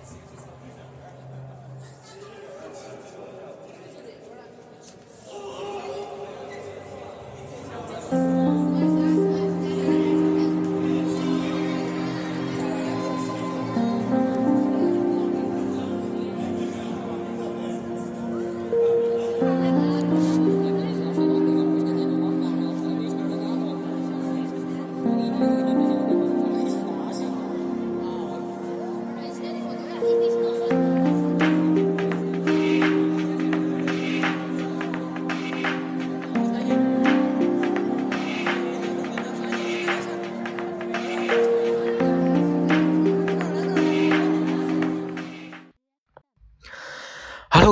Gracias.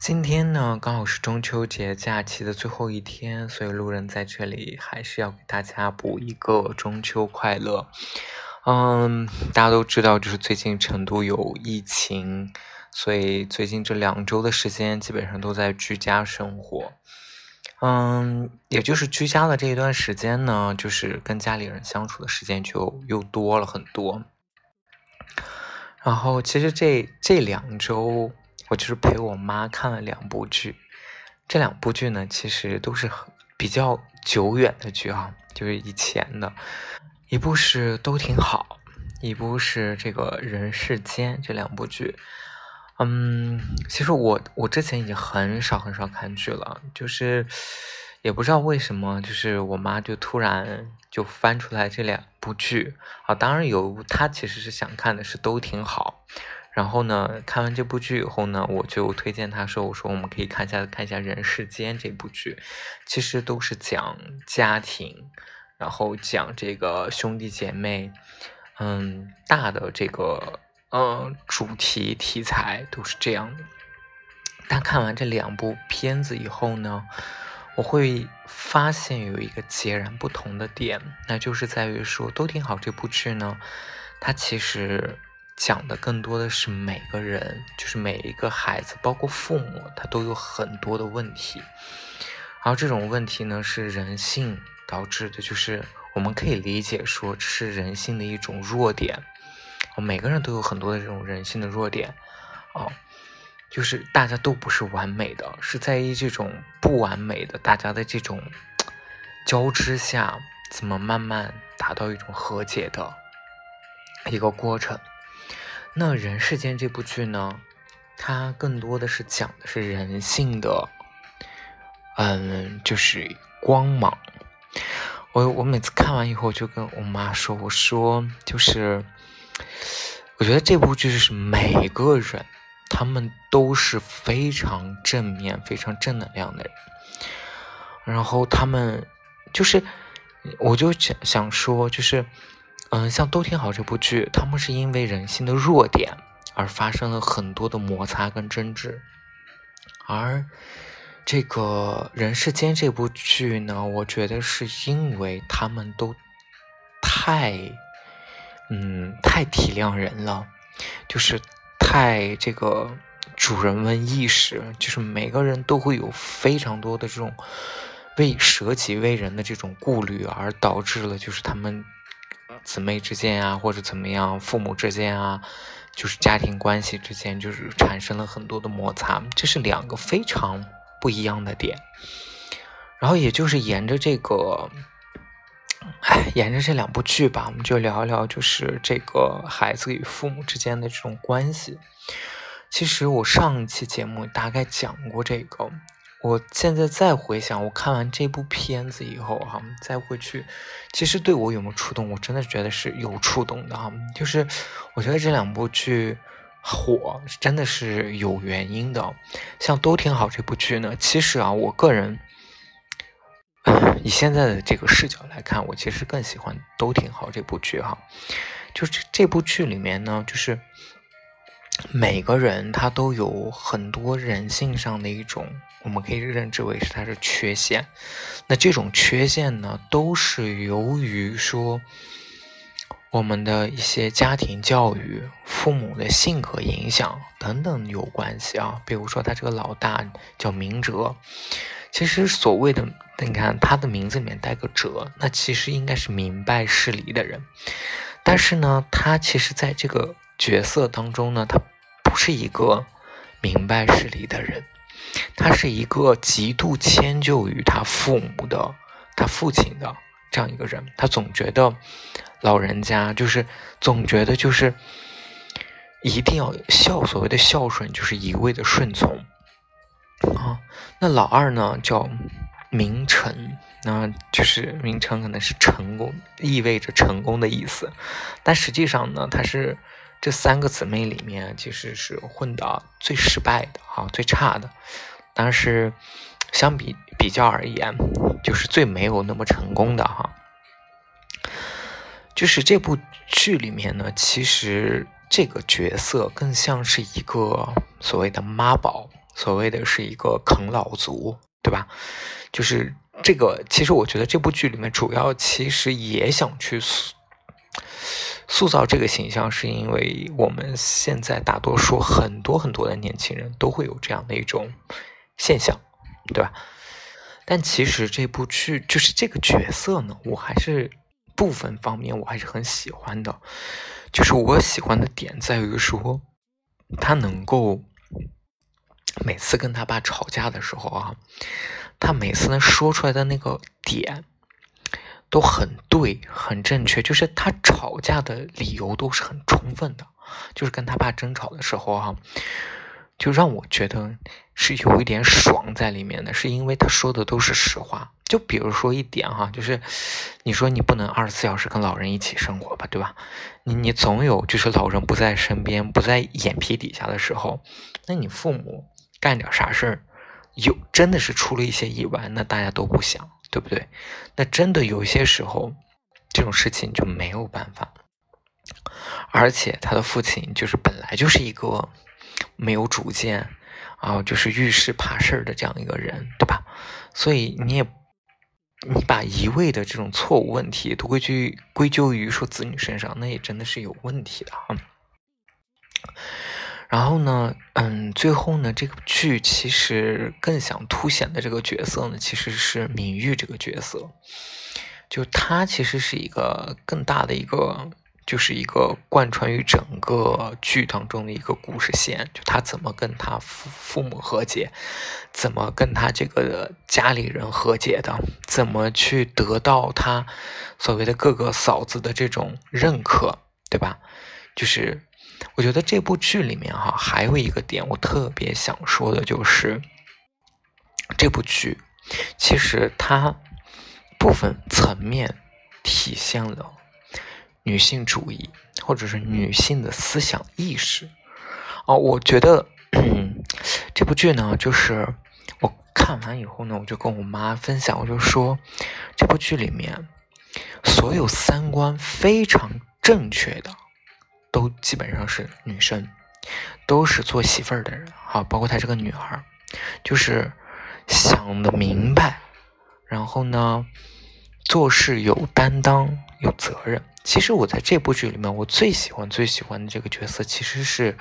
今天呢，刚好是中秋节假期的最后一天，所以路人在这里还是要给大家补一个中秋快乐。嗯，大家都知道，就是最近成都有疫情，所以最近这两周的时间基本上都在居家生活。嗯，也就是居家的这一段时间呢，就是跟家里人相处的时间就又多了很多。然后，其实这这两周。我就是陪我妈看了两部剧，这两部剧呢，其实都是比较久远的剧哈，就是以前的，一部是都挺好，一部是这个人世间这两部剧，嗯，其实我我之前已经很少很少看剧了，就是也不知道为什么，就是我妈就突然就翻出来这两部剧。啊，当然有她其实是想看的是都挺好。然后呢，看完这部剧以后呢，我就推荐他说：“我说我们可以看一下看一下《人世间》这部剧，其实都是讲家庭，然后讲这个兄弟姐妹，嗯，大的这个呃主题题材都是这样的。但看完这两部片子以后呢，我会发现有一个截然不同的点，那就是在于说都挺好这部剧呢，它其实。讲的更多的是每个人，就是每一个孩子，包括父母，他都有很多的问题。然后这种问题呢，是人性导致的，就是我们可以理解说，这是人性的一种弱点。每个人都有很多的这种人性的弱点，哦，就是大家都不是完美的，是在于这种不完美的大家的这种交织下，怎么慢慢达到一种和解的一个过程。那人世间这部剧呢，它更多的是讲的是人性的，嗯，就是光芒。我我每次看完以后，就跟我妈说，我说就是，我觉得这部剧是每个人，他们都是非常正面、非常正能量的人。然后他们就是，我就想想说，就是。嗯，像《都挺好》这部剧，他们是因为人性的弱点而发生了很多的摩擦跟争执，而这个人世间这部剧呢，我觉得是因为他们都太，嗯，太体谅人了，就是太这个主人翁意识，就是每个人都会有非常多的这种为舍己为人的这种顾虑，而导致了就是他们。姊妹之间啊，或者怎么样，父母之间啊，就是家庭关系之间，就是产生了很多的摩擦，这是两个非常不一样的点。然后也就是沿着这个，哎，沿着这两部剧吧，我们就聊一聊，就是这个孩子与父母之间的这种关系。其实我上一期节目大概讲过这个。我现在再回想，我看完这部片子以后，哈，再回去，其实对我有没有触动？我真的觉得是有触动的，哈。就是我觉得这两部剧火，真的是有原因的。像都挺好这部剧呢，其实啊，我个人 以现在的这个视角来看，我其实更喜欢都挺好这部剧，哈。就是这部剧里面呢，就是每个人他都有很多人性上的一种，我们可以认知为是他是缺陷。那这种缺陷呢，都是由于说我们的一些家庭教育、父母的性格影响等等有关系啊。比如说他这个老大叫明哲，其实所谓的你看他的名字里面带个哲，那其实应该是明白事理的人。但是呢，他其实在这个角色当中呢，他不是一个明白事理的人，他是一个极度迁就于他父母的、他父亲的这样一个人。他总觉得老人家就是总觉得就是一定要孝，所谓的孝顺就是一味的顺从啊。那老二呢，叫明成。那就是名称可能是成功，意味着成功的意思，但实际上呢，他是这三个姊妹里面其实是混的最失败的哈，最差的。但是相比比较而言，就是最没有那么成功的哈。就是这部剧里面呢，其实这个角色更像是一个所谓的妈宝，所谓的是一个啃老族，对吧？就是。这个其实我觉得这部剧里面主要其实也想去塑造这个形象，是因为我们现在大多数很多很多的年轻人都会有这样的一种现象，对吧？但其实这部剧就是这个角色呢，我还是部分方面我还是很喜欢的，就是我喜欢的点在于说他能够每次跟他爸吵架的时候啊。他每次能说出来的那个点都很对，很正确，就是他吵架的理由都是很充分的。就是跟他爸争吵的时候哈，就让我觉得是有一点爽在里面的，是因为他说的都是实话。就比如说一点哈，就是你说你不能二十四小时跟老人一起生活吧，对吧？你你总有就是老人不在身边，不在眼皮底下的时候，那你父母干点啥事儿？有真的是出了一些意外，那大家都不想，对不对？那真的有些时候，这种事情就没有办法。而且他的父亲就是本来就是一个没有主见啊，就是遇事怕事儿的这样一个人，对吧？所以你也你把一味的这种错误问题都归咎归咎于说子女身上，那也真的是有问题的啊。然后呢，嗯，最后呢，这个剧其实更想凸显的这个角色呢，其实是明玉这个角色，就他其实是一个更大的一个，就是一个贯穿于整个剧当中的一个故事线，就他怎么跟他父父母和解，怎么跟他这个家里人和解的，怎么去得到他所谓的各个嫂子的这种认可，对吧？就是。我觉得这部剧里面哈，还有一个点我特别想说的，就是这部剧其实它部分层面体现了女性主义或者是女性的思想意识。哦，我觉得这部剧呢，就是我看完以后呢，我就跟我妈分享，我就说这部剧里面所有三观非常正确的。都基本上是女生，都是做媳妇儿的人，好，包括她这个女儿，就是想的明白，然后呢，做事有担当、有责任。其实我在这部剧里面，我最喜欢、最喜欢的这个角色，其实是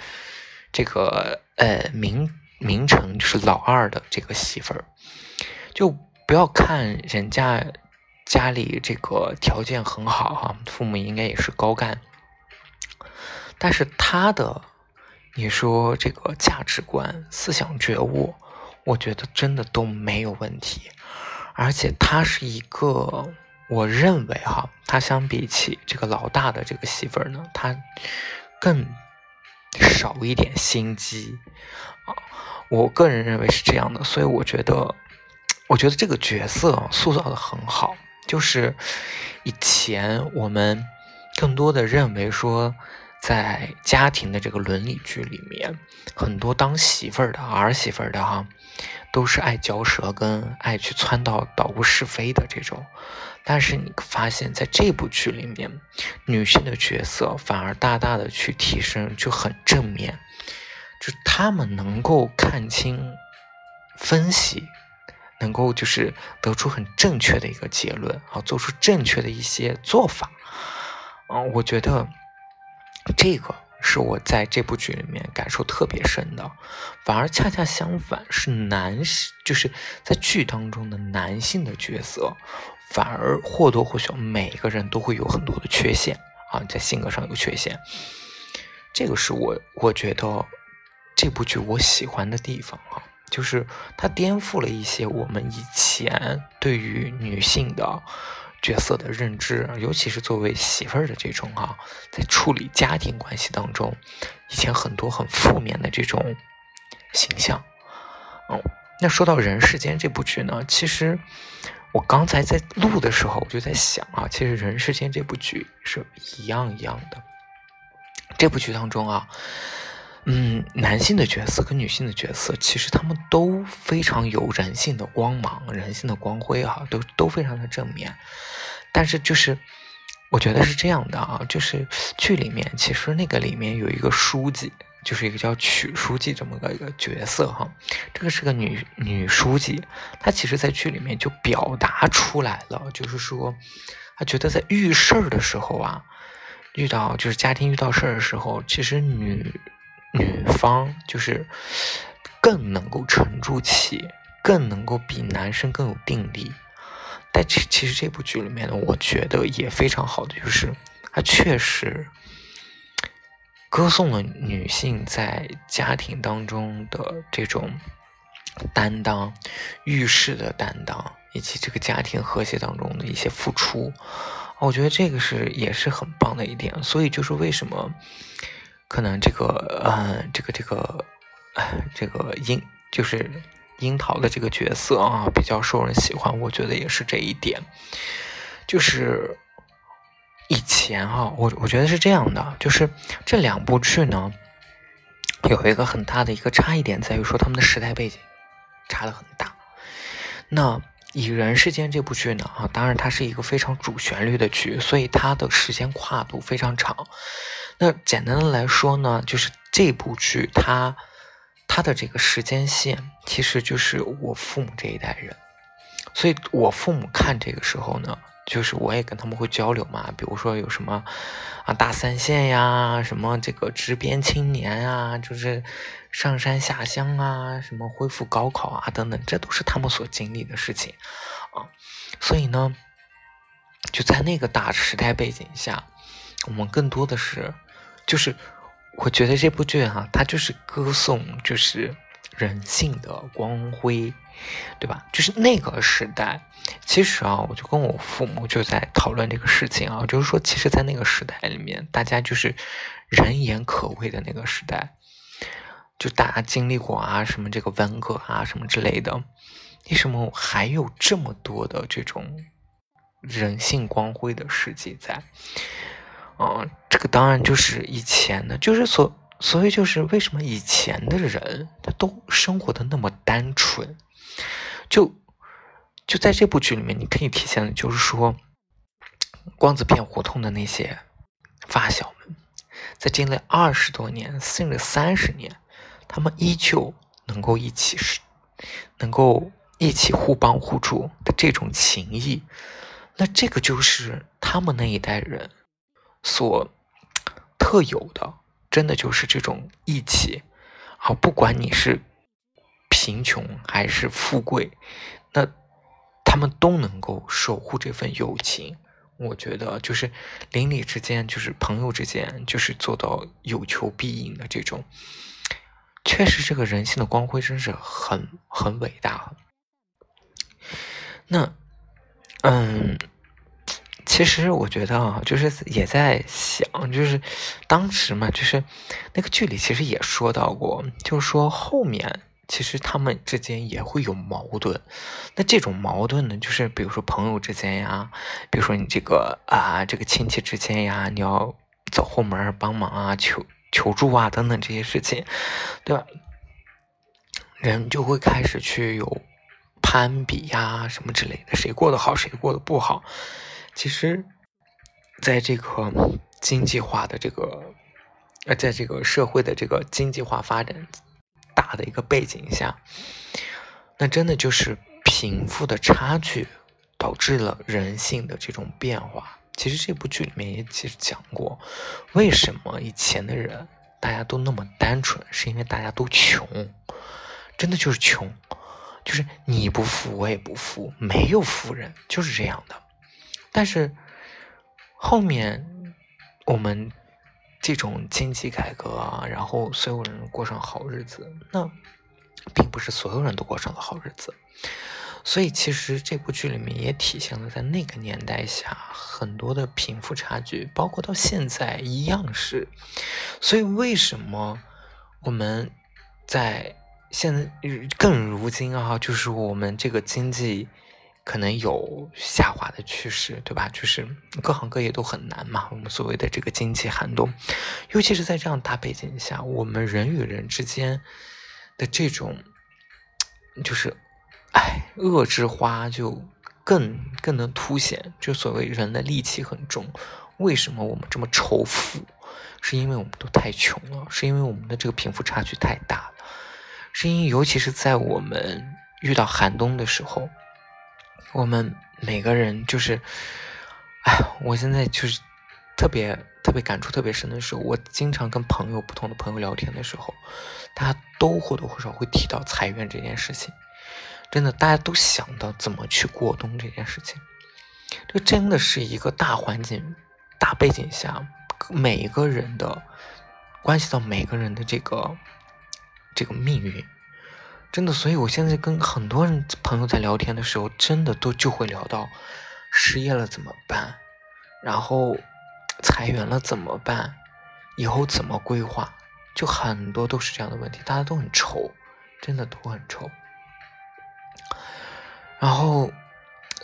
这个呃明明成，就是老二的这个媳妇儿。就不要看人家家里这个条件很好哈，父母应该也是高干。但是他的，你说这个价值观、思想觉悟，我觉得真的都没有问题。而且他是一个，我认为哈，他相比起这个老大的这个媳妇儿呢，他更少一点心机啊。我个人认为是这样的，所以我觉得，我觉得这个角色塑造的很好。就是以前我们更多的认为说。在家庭的这个伦理剧里面，很多当媳妇儿的儿媳妇儿的哈，都是爱嚼舌根、爱去撺掇捣鼓是非的这种。但是你发现，在这部剧里面，女性的角色反而大大的去提升，就很正面，就她们能够看清、分析，能够就是得出很正确的一个结论啊，做出正确的一些做法啊，我觉得这个。是我在这部剧里面感受特别深的，反而恰恰相反，是男性，就是在剧当中的男性的角色，反而或多或少每个人都会有很多的缺陷啊，在性格上有缺陷。这个是我我觉得这部剧我喜欢的地方啊，就是它颠覆了一些我们以前对于女性的。角色的认知，尤其是作为媳妇儿的这种哈，在处理家庭关系当中，以前很多很负面的这种形象。哦，那说到《人世间》这部剧呢，其实我刚才在录的时候，我就在想啊，其实《人世间》这部剧是一样一样的。这部剧当中啊。嗯，男性的角色跟女性的角色，其实他们都非常有人性的光芒、人性的光辉哈，都都非常的正面。但是就是，我觉得是这样的啊，就是剧里面其实那个里面有一个书记，就是一个叫曲书记这么个一个角色哈，这个是个女女书记，她其实在剧里面就表达出来了，就是说，她觉得在遇事儿的时候啊，遇到就是家庭遇到事儿的时候，其实女。女方就是更能够沉住气，更能够比男生更有定力。但其其实这部剧里面呢，我觉得也非常好的就是，它确实歌颂了女性在家庭当中的这种担当、遇事的担当，以及这个家庭和谐当中的一些付出。我觉得这个是也是很棒的一点。所以就是为什么。可能这个，呃，这个这个，这个樱就是樱桃的这个角色啊，比较受人喜欢。我觉得也是这一点。就是以前哈，我我觉得是这样的，就是这两部剧呢，有一个很大的一个差异点，在于说他们的时代背景差的很大。那以人世间这部剧呢，啊，当然它是一个非常主旋律的剧，所以它的时间跨度非常长。那简单的来说呢，就是这部剧它它的这个时间线，其实就是我父母这一代人，所以我父母看这个时候呢，就是我也跟他们会交流嘛，比如说有什么啊大三线呀，什么这个执编青年啊，就是上山下乡啊，什么恢复高考啊等等，这都是他们所经历的事情啊，所以呢，就在那个大时代背景下，我们更多的是。就是我觉得这部剧哈，它就是歌颂就是人性的光辉，对吧？就是那个时代，其实啊，我就跟我父母就在讨论这个事情啊，就是说，其实，在那个时代里面，大家就是人言可畏的那个时代，就大家经历过啊，什么这个文革啊，什么之类的，为什么还有这么多的这种人性光辉的事迹在？啊，这个当然就是以前的，就是所所以就是为什么以前的人他都生活的那么单纯，就就在这部剧里面，你可以体现的就是说，光子片胡同的那些发小们，在经历二十多年甚至三十年，他们依旧能够一起是，能够一起互帮互助的这种情谊，那这个就是他们那一代人。所特有的，真的就是这种义气啊！不管你是贫穷还是富贵，那他们都能够守护这份友情。我觉得，就是邻里之间，就是朋友之间，就是做到有求必应的这种，确实，这个人性的光辉真是很很伟大。那，嗯。其实我觉得啊，就是也在想，就是当时嘛，就是那个剧里其实也说到过，就是说后面其实他们之间也会有矛盾。那这种矛盾呢，就是比如说朋友之间呀，比如说你这个啊，这个亲戚之间呀，你要走后门帮忙啊，求求助啊等等这些事情，对吧？人就会开始去有攀比呀什么之类的，谁过得好，谁过得不好。其实，在这个经济化的这个，呃，在这个社会的这个经济化发展大的一个背景下，那真的就是贫富的差距导致了人性的这种变化。其实这部剧里面也其实讲过，为什么以前的人大家都那么单纯，是因为大家都穷，真的就是穷，就是你不富我也不富，没有富人，就是这样的。但是后面我们这种经济改革啊，然后所有人过上好日子，那并不是所有人都过上了好日子。所以，其实这部剧里面也体现了在那个年代下很多的贫富差距，包括到现在一样是。所以，为什么我们在现在更如今啊，就是我们这个经济可能有下滑的趋势，对吧？就是各行各业都很难嘛。我们所谓的这个经济寒冬，尤其是在这样大背景下，我们人与人之间的这种就是。哎，恶之花就更更能凸显，就所谓人的戾气很重。为什么我们这么仇富？是因为我们都太穷了，是因为我们的这个贫富差距太大了，是因为尤其是在我们遇到寒冬的时候，我们每个人就是，哎，我现在就是特别特别感触特别深的时候，我经常跟朋友不同的朋友聊天的时候，大家都或多或少会提到裁员这件事情。真的，大家都想到怎么去过冬这件事情，这真的是一个大环境、大背景下，每一个人的关系到每个人的这个这个命运，真的。所以我现在跟很多人朋友在聊天的时候，真的都就会聊到失业了怎么办，然后裁员了怎么办，以后怎么规划，就很多都是这样的问题，大家都很愁，真的都很愁。然后，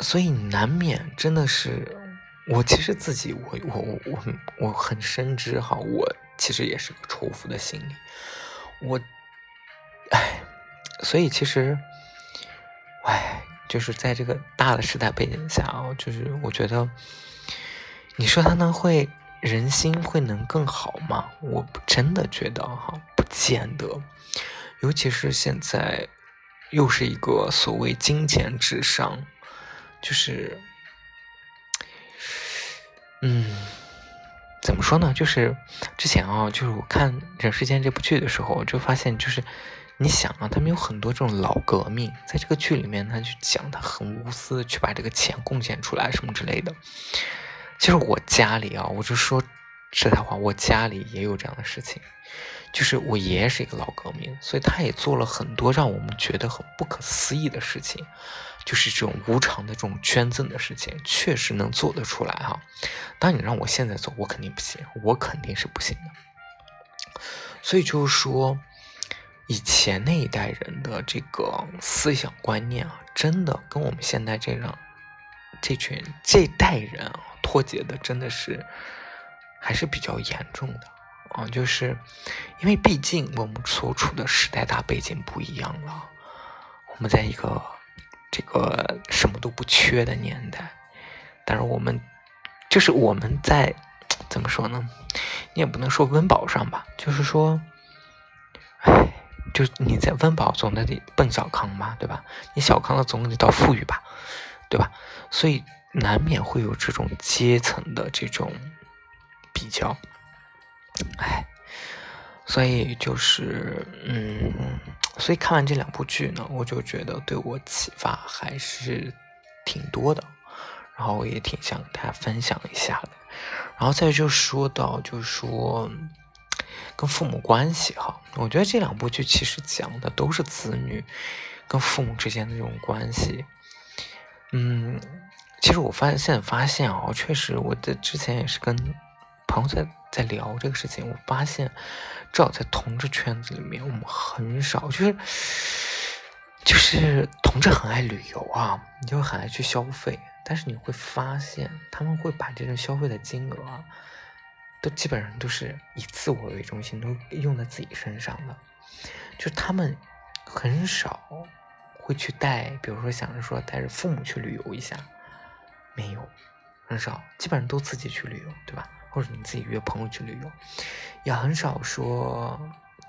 所以难免真的是，我其实自己，我我我我我很深知哈，我其实也是个仇富的心理，我，哎，所以其实，哎，就是在这个大的时代背景下啊，就是我觉得，你说他能会人心会能更好吗？我真的觉得哈，不见得，尤其是现在。又是一个所谓金钱至上，就是，嗯，怎么说呢？就是之前啊，就是我看《人世间》这部剧的时候，就发现，就是你想啊，他们有很多这种老革命，在这个剧里面，他就讲他很无私去把这个钱贡献出来什么之类的。其实我家里啊，我就说实在话，我家里也有这样的事情。就是我爷爷是一个老革命，所以他也做了很多让我们觉得很不可思议的事情，就是这种无偿的这种捐赠的事情，确实能做得出来哈。当你让我现在做，我肯定不行，我肯定是不行的。所以就是说，以前那一代人的这个思想观念啊，真的跟我们现在这样这群这代人啊脱节的，真的是还是比较严重的。啊，就是因为毕竟我们所处的时代大背景不一样了，我们在一个这个什么都不缺的年代，但是我们就是我们在怎么说呢？你也不能说温饱上吧，就是说，唉，就你在温饱总得得奔小康嘛，对吧？你小康了总得到富裕吧，对吧？所以难免会有这种阶层的这种比较。哎，所以就是，嗯，所以看完这两部剧呢，我就觉得对我启发还是挺多的，然后我也挺想跟大家分享一下的。然后再就说到，就是说跟父母关系哈，我觉得这两部剧其实讲的都是子女跟父母之间的这种关系。嗯，其实我发现现在发现啊，确实我的之前也是跟朋友在。在聊这个事情，我发现，至少在同志圈子里面，我们很少，就是就是同志很爱旅游啊，你就很爱去消费，但是你会发现，他们会把这种消费的金额，都基本上都是以自我为中心，都用在自己身上的，就他们很少会去带，比如说想着说带着父母去旅游一下，没有，很少，基本上都自己去旅游，对吧？或者你自己约朋友去旅游，也很少说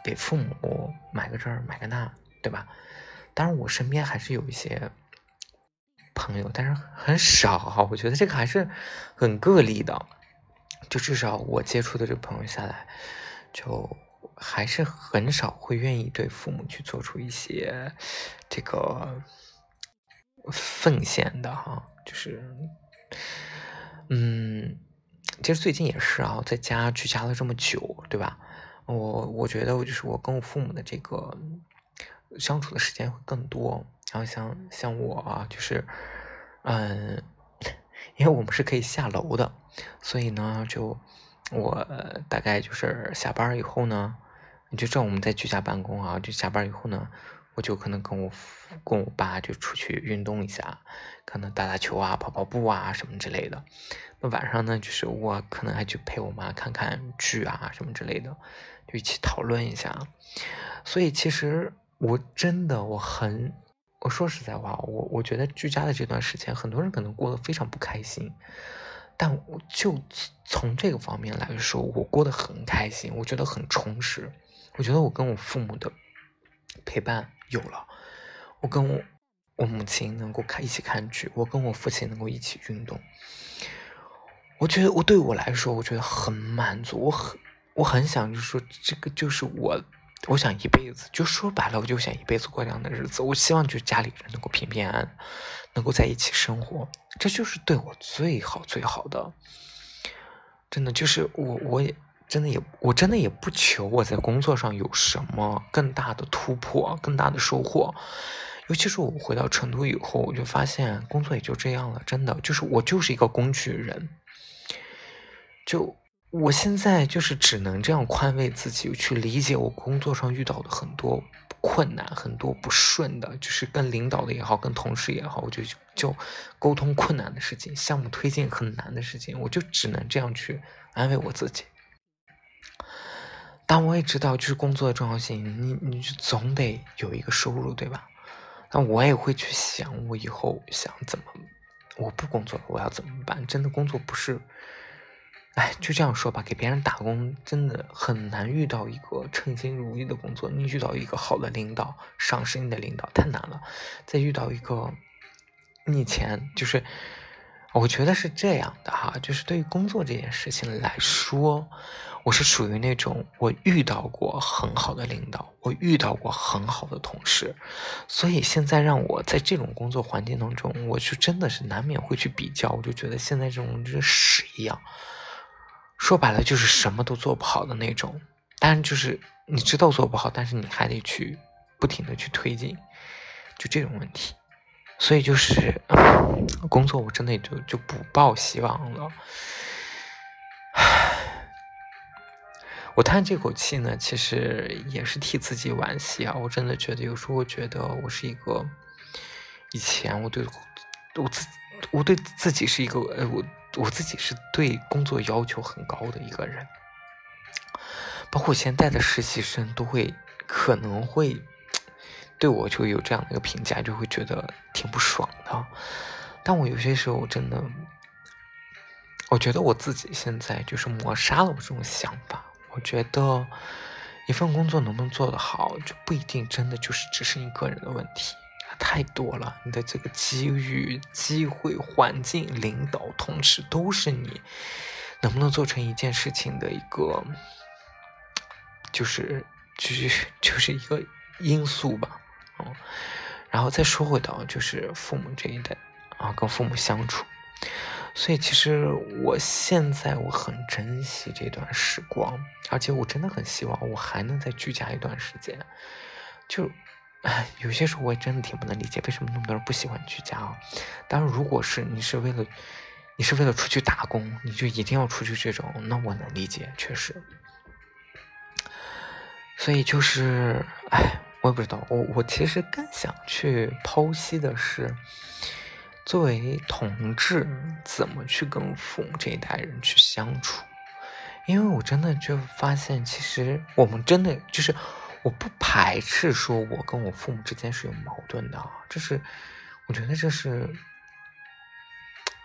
给父母买个这儿买个那，对吧？当然，我身边还是有一些朋友，但是很少哈。我觉得这个还是很个例的，就至少我接触的这个朋友下来，就还是很少会愿意对父母去做出一些这个奉献的哈。就是，嗯。其实最近也是啊，在家居家了这么久，对吧？我我觉得我就是我跟我父母的这个相处的时间会更多。然后像像我啊，就是嗯，因为我们是可以下楼的，所以呢，就我大概就是下班以后呢，就这我们在居家办公啊，就下班以后呢，我就可能跟我跟我爸就出去运动一下，可能打打球啊、跑跑步啊什么之类的。那晚上呢，就是我可能还去陪我妈看看剧啊什么之类的，就一起讨论一下。所以其实我真的我很，我说实在话，我我觉得居家的这段时间，很多人可能过得非常不开心。但我就从这个方面来说，我过得很开心，我觉得很充实。我觉得我跟我父母的陪伴有了，我跟我我母亲能够看一起看剧，我跟我父亲能够一起运动。我觉得我对我来说，我觉得很满足。我很我很想，就是说，这个就是我，我想一辈子，就说白了，我就想一辈子过这样的日子。我希望就家里人能够平平安安，能够在一起生活，这就是对我最好最好的。真的，就是我，我也真的也，我真的也不求我在工作上有什么更大的突破、更大的收获。尤其是我回到成都以后，我就发现工作也就这样了。真的，就是我就是一个工具人。就我现在就是只能这样宽慰自己，去理解我工作上遇到的很多困难，很多不顺的，就是跟领导的也好，跟同事也好，我就就沟通困难的事情，项目推进很难的事情，我就只能这样去安慰我自己。但我也知道，就是工作的重要性，你你就总得有一个收入，对吧？那我也会去想，我以后想怎么，我不工作了，我要怎么办？真的工作不是。哎，就这样说吧，给别人打工真的很难遇到一个称心如意的工作。你遇到一个好的领导，赏识你的领导太难了。再遇到一个，你以前就是，我觉得是这样的哈，就是对于工作这件事情来说，我是属于那种我遇到过很好的领导，我遇到过很好的同事，所以现在让我在这种工作环境当中，我就真的是难免会去比较，我就觉得现在这种就是屎一样。说白了就是什么都做不好的那种，但就是你知道做不好，但是你还得去不停的去推进，就这种问题。所以就是工作我真的就就不抱希望了。我叹这口气呢，其实也是替自己惋惜啊。我真的觉得有时候我觉得我是一个，以前我对我自我对自己是一个呃我。我自己是对工作要求很高的一个人，包括现在的实习生都会可能会对我就有这样的一个评价，就会觉得挺不爽的。但我有些时候真的，我觉得我自己现在就是抹杀了我这种想法。我觉得一份工作能不能做得好，就不一定真的就是只是你个人的问题。太多了，你的这个机遇、机会、环境、领导、同事，都是你能不能做成一件事情的一个，就是就是就是一个因素吧。嗯，然后再说回到就是父母这一代啊，跟父母相处，所以其实我现在我很珍惜这段时光，而且我真的很希望我还能再居家一段时间，就。哎，有些时候我也真的挺不能理解，为什么那么多人不喜欢居家啊？当然，如果是你是为了，你是为了出去打工，你就一定要出去这种，那我能理解，确实。所以就是，哎，我也不知道，我我其实更想去剖析的是，作为同志怎么去跟父母这一代人去相处，因为我真的就发现，其实我们真的就是。我不排斥说我跟我父母之间是有矛盾的，这是我觉得这是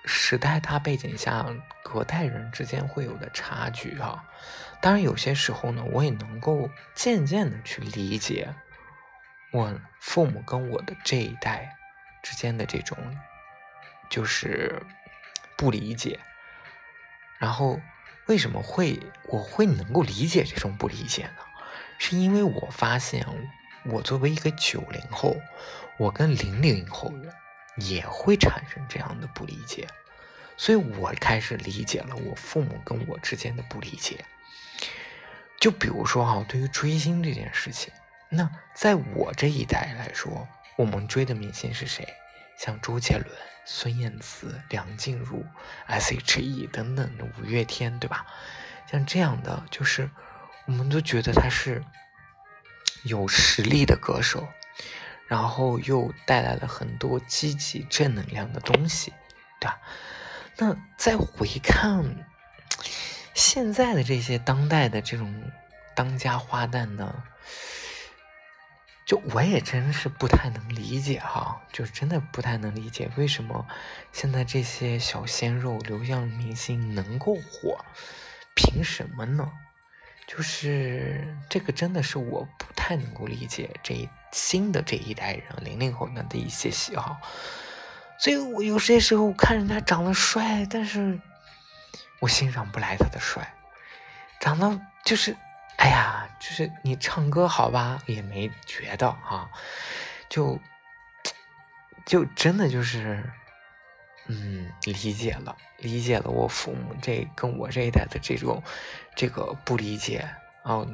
时代大背景下隔代人之间会有的差距哈。当然有些时候呢，我也能够渐渐的去理解我父母跟我的这一代之间的这种就是不理解，然后为什么会我会能够理解这种不理解呢？是因为我发现，我作为一个九零后，我跟零零后人也会产生这样的不理解，所以我开始理解了我父母跟我之间的不理解。就比如说哈，对于追星这件事情，那在我这一代来说，我们追的明星是谁？像周杰伦、孙燕姿、梁静茹、S.H.E 等等五月天，对吧？像这样的就是。我们都觉得他是有实力的歌手，然后又带来了很多积极正能量的东西，对吧？那再回看现在的这些当代的这种当家花旦呢，就我也真是不太能理解哈，就真的不太能理解为什么现在这些小鲜肉、流量明星能够火，凭什么呢？就是这个真的是我不太能够理解这一新的这一代人零零后们的一些喜好，所以我有些时候看人家长得帅，但是我欣赏不来他的帅，长得就是，哎呀，就是你唱歌好吧，也没觉得哈，就就真的就是。嗯，理解了，理解了我父母这跟我这一代的这种这个不理解啊，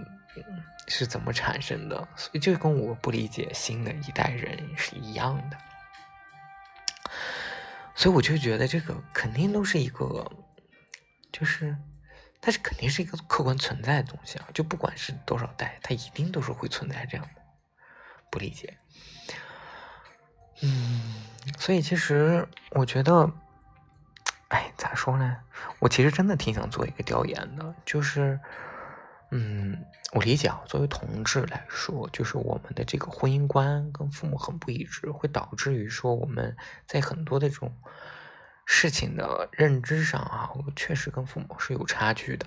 是怎么产生的？所以就跟我不理解新的一代人是一样的。所以我就觉得这个肯定都是一个，就是，它是肯定是一个客观存在的东西啊，就不管是多少代，它一定都是会存在这样的不理解。嗯。所以其实我觉得，哎，咋说呢？我其实真的挺想做一个调研的，就是，嗯，我理解啊，作为同志来说，就是我们的这个婚姻观跟父母很不一致，会导致于说我们在很多的这种事情的认知上啊，我确实跟父母是有差距的，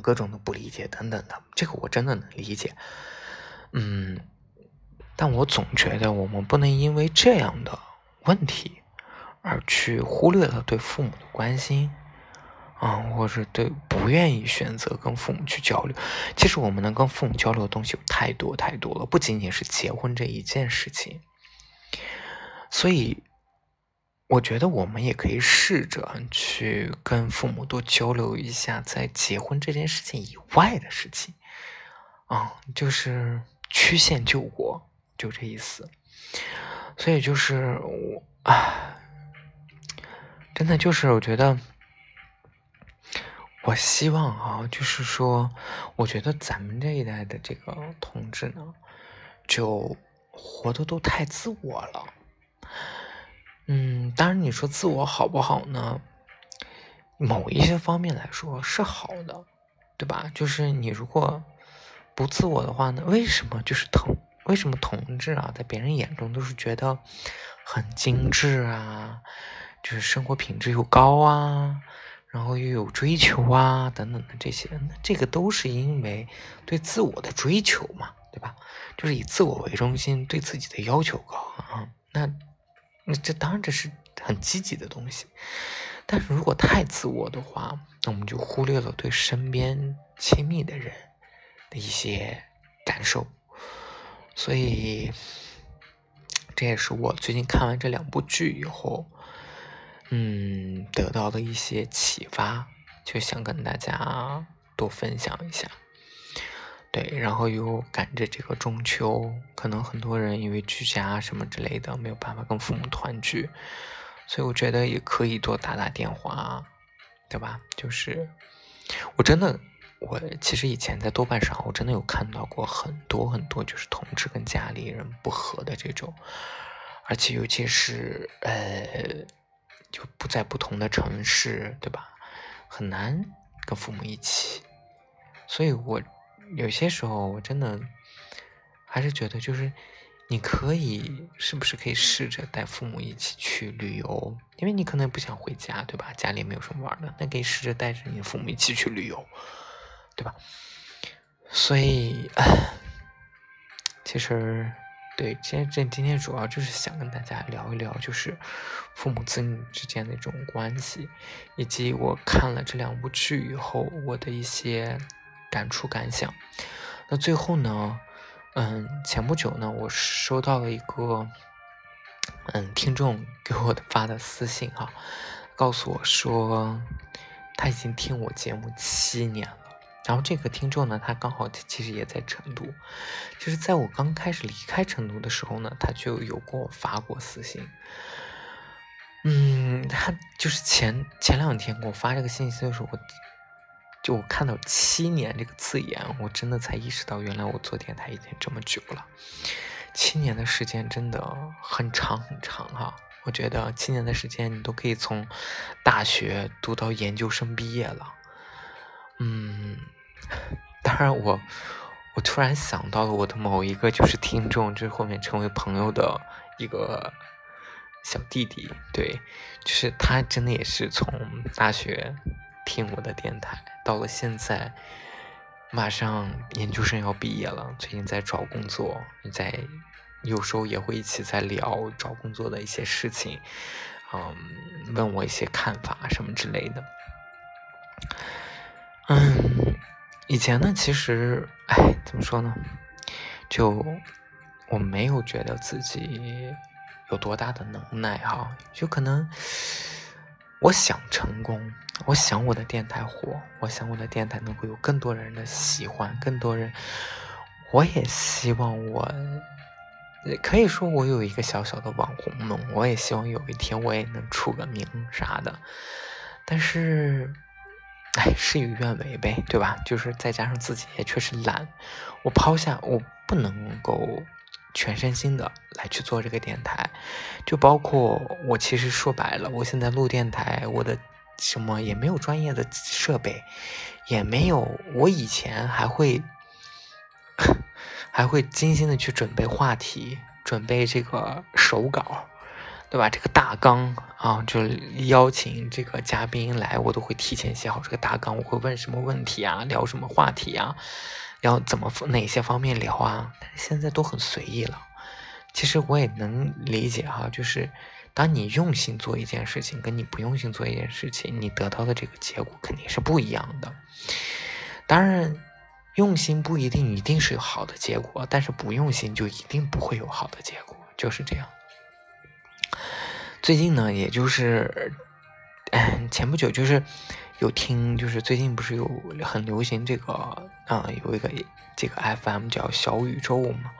各种的不理解等等的，这个我真的能理解，嗯。但我总觉得我们不能因为这样的问题而去忽略了对父母的关心，啊，或者对不愿意选择跟父母去交流。其实我们能跟父母交流的东西有太多太多了，不仅仅是结婚这一件事情。所以，我觉得我们也可以试着去跟父母多交流一下，在结婚这件事情以外的事情，啊，就是曲线救国。就这意思，所以就是我啊，真的就是我觉得，我希望啊，就是说，我觉得咱们这一代的这个同志呢，就活的都太自我了。嗯，当然你说自我好不好呢？某一些方面来说是好的，对吧？就是你如果不自我的话呢，为什么就是疼？为什么同志啊，在别人眼中都是觉得很精致啊，就是生活品质又高啊，然后又有追求啊，等等的这些，那这个都是因为对自我的追求嘛，对吧？就是以自我为中心，对自己的要求高啊。那那这当然这是很积极的东西，但是如果太自我的话，那我们就忽略了对身边亲密的人的一些感受。所以，这也是我最近看完这两部剧以后，嗯，得到的一些启发，就想跟大家多分享一下。对，然后又赶着这个中秋，可能很多人因为居家什么之类的，没有办法跟父母团聚，所以我觉得也可以多打打电话，对吧？就是我真的。我其实以前在豆瓣上，我真的有看到过很多很多，就是同志跟家里人不和的这种，而且尤其是呃，就不在不同的城市，对吧？很难跟父母一起，所以我有些时候我真的还是觉得就是你可以是不是可以试着带父母一起去旅游？因为你可能也不想回家，对吧？家里没有什么玩的，那可以试着带着你父母一起去旅游，对吧？所以，其实。对，今天这今天主要就是想跟大家聊一聊，就是父母子女之间的一种关系，以及我看了这两部剧以后我的一些感触感想。那最后呢，嗯，前不久呢，我收到了一个嗯听众给我的发的私信哈，告诉我说他已经听我节目七年了。然后这个听众呢，他刚好其实也在成都，就是在我刚开始离开成都的时候呢，他就有给我发过私信。嗯，他就是前前两天给我发这个信息的时候，我就我看到“七年”这个字眼，我真的才意识到，原来我做电台已经这么久了。七年的时间真的很长很长哈，我觉得七年的时间你都可以从大学读到研究生毕业了。嗯。当然，我我突然想到了我的某一个就是听众，就是后面成为朋友的一个小弟弟，对，就是他真的也是从大学听我的电台，到了现在马上研究生要毕业了，最近在找工作，在有时候也会一起在聊找工作的一些事情，嗯，问我一些看法什么之类的，嗯。以前呢，其实，哎，怎么说呢？就我没有觉得自己有多大的能耐哈，就可能我想成功，我想我的电台火，我想我的电台能够有更多人的喜欢，更多人，我也希望我，可以说我有一个小小的网红梦，我也希望有一天我也能出个名啥的，但是。哎，事与愿违呗，对吧？就是再加上自己也确实懒，我抛下我不能够全身心的来去做这个电台，就包括我其实说白了，我现在录电台，我的什么也没有专业的设备，也没有，我以前还会 还会精心的去准备话题，准备这个手稿。对吧？这个大纲啊，就邀请这个嘉宾来，我都会提前写好这个大纲。我会问什么问题啊？聊什么话题啊？要怎么哪些方面聊啊？但是现在都很随意了。其实我也能理解哈，就是当你用心做一件事情，跟你不用心做一件事情，你得到的这个结果肯定是不一样的。当然，用心不一定一定是有好的结果，但是不用心就一定不会有好的结果，就是这样。最近呢，也就是，前不久就是有听，就是最近不是有很流行这个啊，有一个这个 FM 叫小宇宙嘛，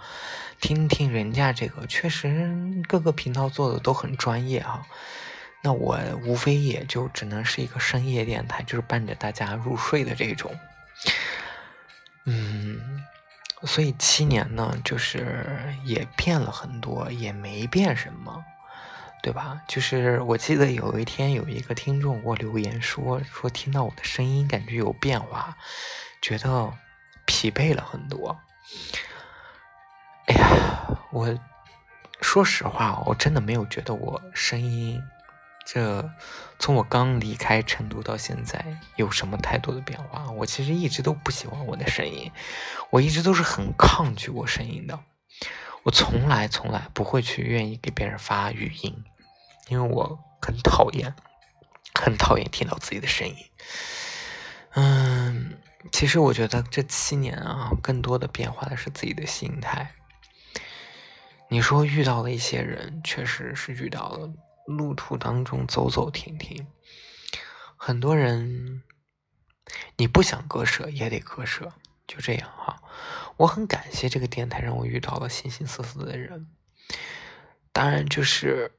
听听人家这个，确实各个频道做的都很专业哈。那我无非也就只能是一个深夜电台，就是伴着大家入睡的这种。嗯，所以七年呢，就是也变了很多，也没变什么。对吧？就是我记得有一天有一个听众给我留言说说听到我的声音感觉有变化，觉得疲惫了很多。哎呀，我说实话，我真的没有觉得我声音这从我刚离开成都到现在有什么太多的变化。我其实一直都不喜欢我的声音，我一直都是很抗拒我声音的。我从来从来不会去愿意给别人发语音。因为我很讨厌，很讨厌听到自己的声音。嗯，其实我觉得这七年啊，更多的变化的是自己的心态。你说遇到了一些人，确实是遇到了，路途当中走走停停，很多人你不想割舍也得割舍，就这样哈。我很感谢这个电台让我遇到了形形色色的人，当然就是。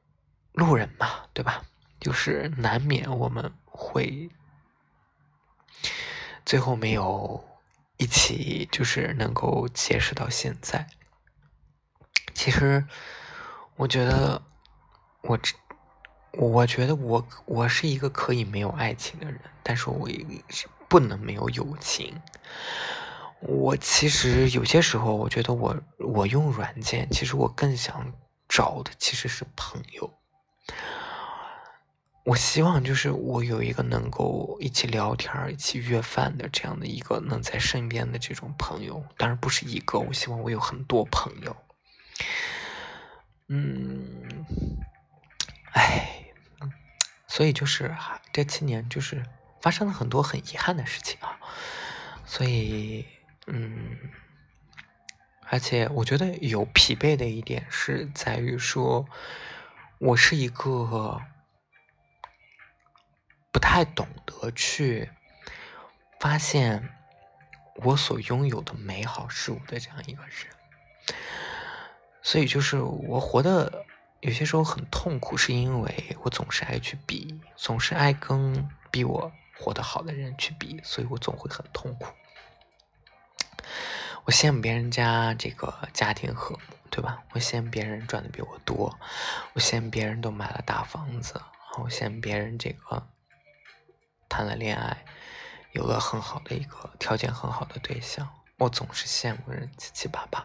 路人嘛，对吧？就是难免我们会最后没有一起，就是能够结识到现在。其实，我觉得我这，我觉得我我是一个可以没有爱情的人，但是我也是不能没有友情。我其实有些时候，我觉得我我用软件，其实我更想找的其实是朋友。我希望就是我有一个能够一起聊天、一起约饭的这样的一个能在身边的这种朋友，当然不是一个，我希望我有很多朋友。嗯，哎，所以就是这七年就是发生了很多很遗憾的事情啊，所以嗯，而且我觉得有疲惫的一点是在于说，我是一个。不太懂得去发现我所拥有的美好事物的这样一个人，所以就是我活的有些时候很痛苦，是因为我总是爱去比，总是爱跟比我活得好的人去比，所以我总会很痛苦。我羡慕别人家这个家庭和睦，对吧？我羡慕别人赚的比我多，我羡慕别人都买了大房子，我羡慕别人这个。谈了恋爱，有了很好的一个条件很好的对象，我总是羡慕人七七八八。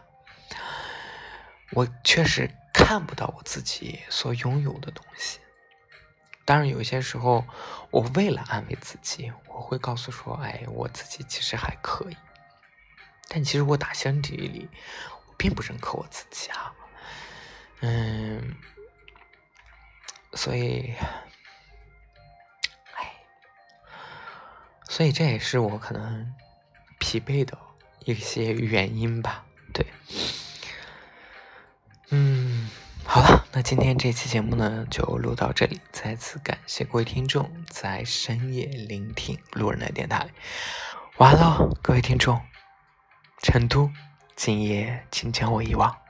我确实看不到我自己所拥有的东西。当然，有些时候，我为了安慰自己，我会告诉说：“哎，我自己其实还可以。”但其实我打心底里，我并不认可我自己啊。嗯，所以。所以这也是我可能疲惫的一些原因吧。对，嗯，好了，那今天这期节目呢就录到这里。再次感谢各位听众在深夜聆听路人的电台。完了，各位听众，成都，今夜请将我遗忘。